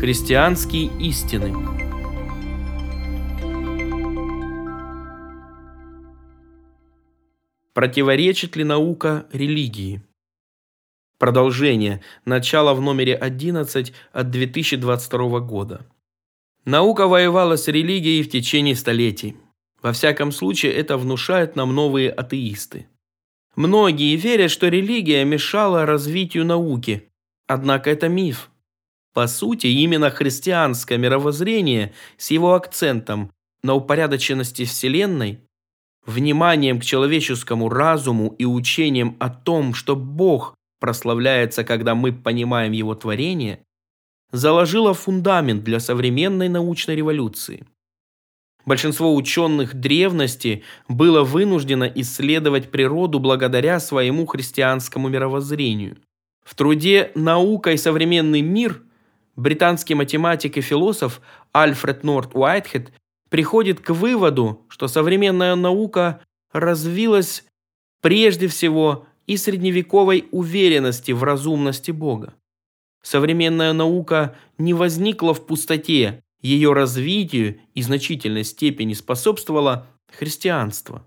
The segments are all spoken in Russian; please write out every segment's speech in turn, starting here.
Христианские истины. Противоречит ли наука религии? Продолжение. Начало в номере 11 от 2022 года. Наука воевала с религией в течение столетий. Во всяком случае, это внушают нам новые атеисты. Многие верят, что религия мешала развитию науки. Однако это миф. По сути, именно христианское мировоззрение с его акцентом на упорядоченности Вселенной, вниманием к человеческому разуму и учением о том, что Бог прославляется, когда мы понимаем Его творение, заложило фундамент для современной научной революции. Большинство ученых древности было вынуждено исследовать природу благодаря своему христианскому мировоззрению. В труде «Наука и современный мир» британский математик и философ Альфред Норт Уайтхед приходит к выводу, что современная наука развилась прежде всего из средневековой уверенности в разумности Бога. Современная наука не возникла в пустоте, ее развитию и значительной степени способствовало христианство.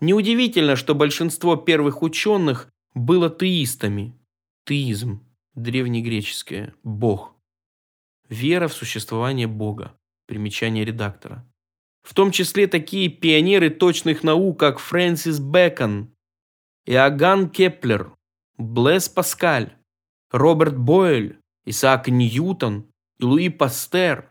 Неудивительно, что большинство первых ученых было теистами. Теизм, древнегреческое, Бог. Вера в существование Бога. Примечание редактора. В том числе такие пионеры точных наук, как Фрэнсис Бэкон, Иоганн Кеплер, Блэс Паскаль, Роберт Бойль, Исаак Ньютон и Луи Пастер.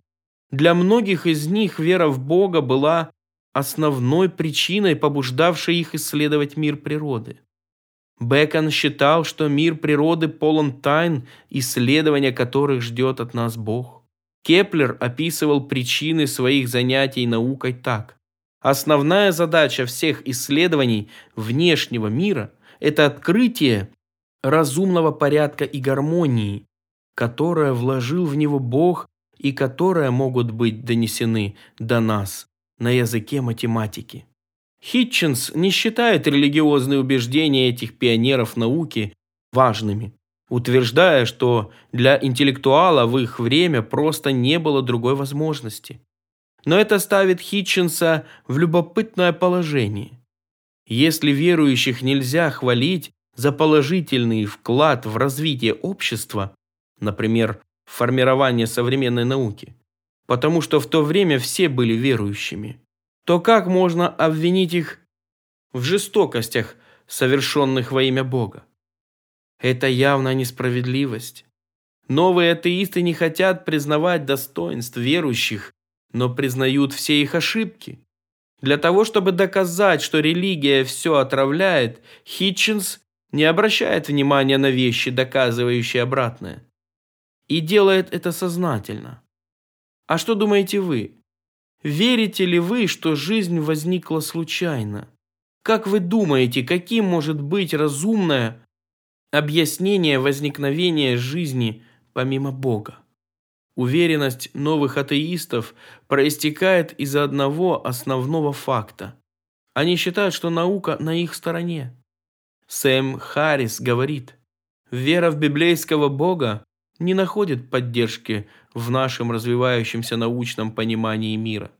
Для многих из них вера в Бога была основной причиной, побуждавшей их исследовать мир природы. Бекон считал, что мир природы полон тайн, исследования которых ждет от нас Бог. Кеплер описывал причины своих занятий наукой так. Основная задача всех исследований внешнего мира – это открытие разумного порядка и гармонии, которое вложил в него Бог и которые могут быть донесены до нас на языке математики. Хитчинс не считает религиозные убеждения этих пионеров науки важными, утверждая, что для интеллектуала в их время просто не было другой возможности. Но это ставит Хитчинса в любопытное положение. Если верующих нельзя хвалить за положительный вклад в развитие общества, например, формирование современной науки, потому что в то время все были верующими, то как можно обвинить их в жестокостях, совершенных во имя Бога? Это явная несправедливость. Новые атеисты не хотят признавать достоинств верующих, но признают все их ошибки. Для того, чтобы доказать, что религия все отравляет, Хитчинс не обращает внимания на вещи, доказывающие обратное. И делает это сознательно. А что думаете вы? Верите ли вы, что жизнь возникла случайно? Как вы думаете, каким может быть разумное объяснение возникновения жизни помимо Бога? Уверенность новых атеистов проистекает из одного основного факта. Они считают, что наука на их стороне. Сэм Харрис говорит, вера в библейского Бога не находит поддержки в нашем развивающемся научном понимании мира.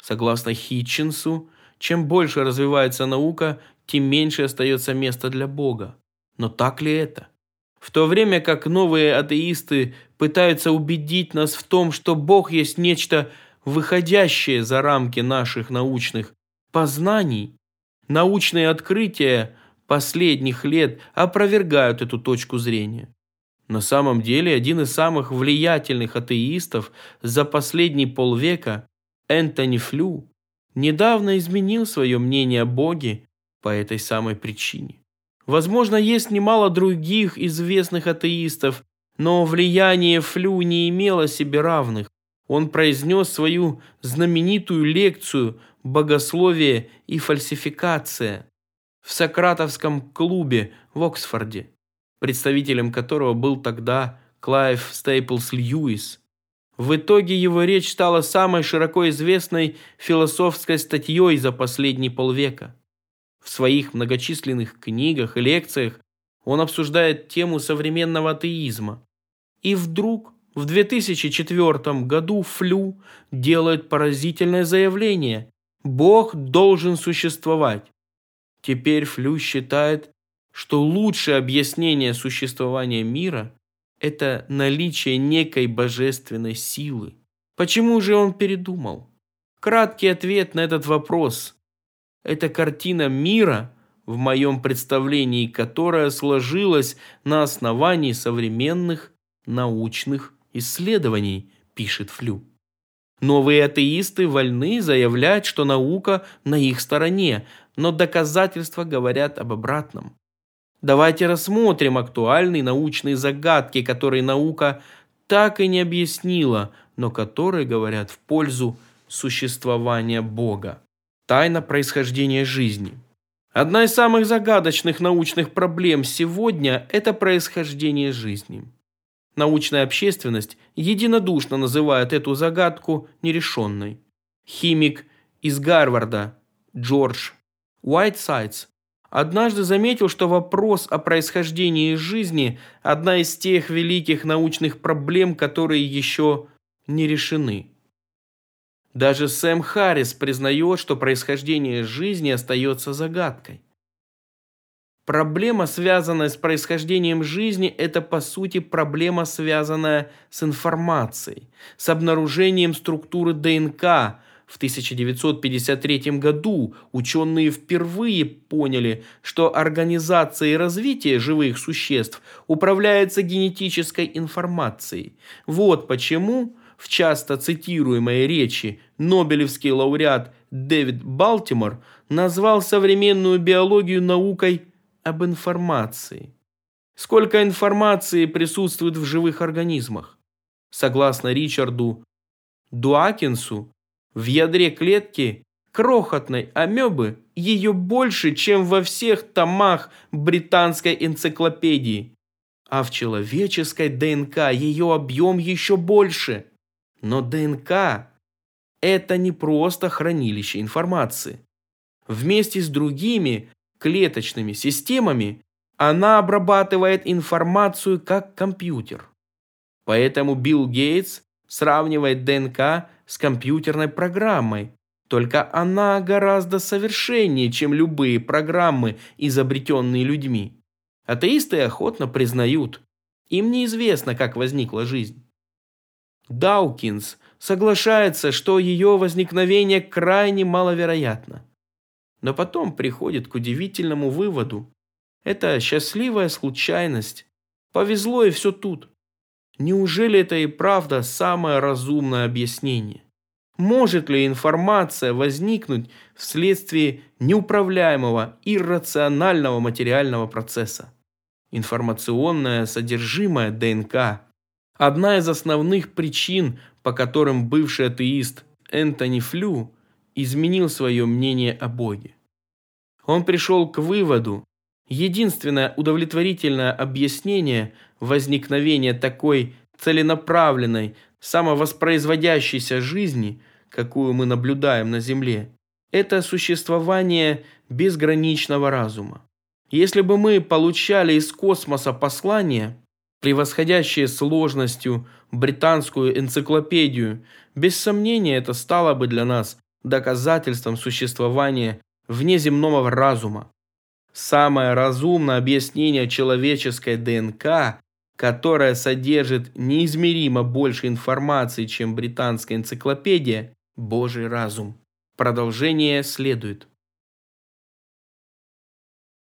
Согласно Хитчинсу, чем больше развивается наука, тем меньше остается места для Бога. Но так ли это? В то время как новые атеисты пытаются убедить нас в том, что Бог есть нечто выходящее за рамки наших научных познаний, научные открытия последних лет опровергают эту точку зрения. На самом деле, один из самых влиятельных атеистов за последние полвека, Энтони Флю, недавно изменил свое мнение о Боге по этой самой причине. Возможно, есть немало других известных атеистов, но влияние Флю не имело себе равных. Он произнес свою знаменитую лекцию «Богословие и фальсификация» в Сократовском клубе в Оксфорде представителем которого был тогда Клайв Стейплс Льюис. В итоге его речь стала самой широко известной философской статьей за последние полвека. В своих многочисленных книгах и лекциях он обсуждает тему современного атеизма. И вдруг В 2004 году Флю делает поразительное заявление. Бог должен существовать. Теперь Флю считает, что лучшее объяснение существования мира – это наличие некой божественной силы. Почему же он передумал? Краткий ответ на этот вопрос – это картина мира, в моем представлении которая сложилась на основании современных научных исследований, пишет Флю. Новые атеисты вольны заявлять, что наука на их стороне, но доказательства говорят об обратном. Давайте рассмотрим актуальные научные загадки, которые наука так и не объяснила, но которые говорят в пользу существования Бога. Тайна происхождения жизни. Одна из самых загадочных научных проблем сегодня – это происхождение жизни. Научная общественность единодушно называет эту загадку нерешенной. Химик из Гарварда Джордж Уайтсайдс однажды заметил, что вопрос о происхождении жизни – одна из тех великих научных проблем, которые еще не решены. Даже Сэм Харрис признает, что происхождение жизни остается загадкой. Проблема, связанная с происхождением жизни, это по сути проблема, связанная с информацией, с обнаружением структуры ДНК. В 1953 году ученые впервые поняли, что организация и развитие живых существ управляется генетической информацией. Вот почему в часто цитируемой речи Нобелевский лауреат Дэвид Балтимор назвал современную биологию наукой об информации. Сколько информации присутствует в живых организмах? Согласно Ричарду Дуакинсу, в ядре клетки крохотной амебы ее больше, чем во всех томах британской энциклопедии. А в человеческой ДНК ее объем еще больше. Но ДНК – это не просто хранилище информации. Вместе с другими клеточными системами, она обрабатывает информацию как компьютер. Поэтому Билл Гейтс сравнивает ДНК с компьютерной программой, только она гораздо совершеннее, чем любые программы, изобретенные людьми. Атеисты охотно признают, им неизвестно, как возникла жизнь. Даукинс соглашается, что ее возникновение крайне маловероятно но потом приходит к удивительному выводу. Это счастливая случайность. Повезло и все тут. Неужели это и правда самое разумное объяснение? Может ли информация возникнуть вследствие неуправляемого иррационального материального процесса? Информационное содержимое ДНК – одна из основных причин, по которым бывший атеист Энтони Флю изменил свое мнение о Боге. Он пришел к выводу, единственное удовлетворительное объяснение возникновения такой целенаправленной, самовоспроизводящейся жизни, какую мы наблюдаем на Земле, это существование безграничного разума. Если бы мы получали из космоса послания, превосходящие сложностью британскую энциклопедию, без сомнения это стало бы для нас доказательством существования внеземного разума. Самое разумное объяснение человеческой ДНК, которое содержит неизмеримо больше информации, чем британская энциклопедия, Божий разум. Продолжение следует.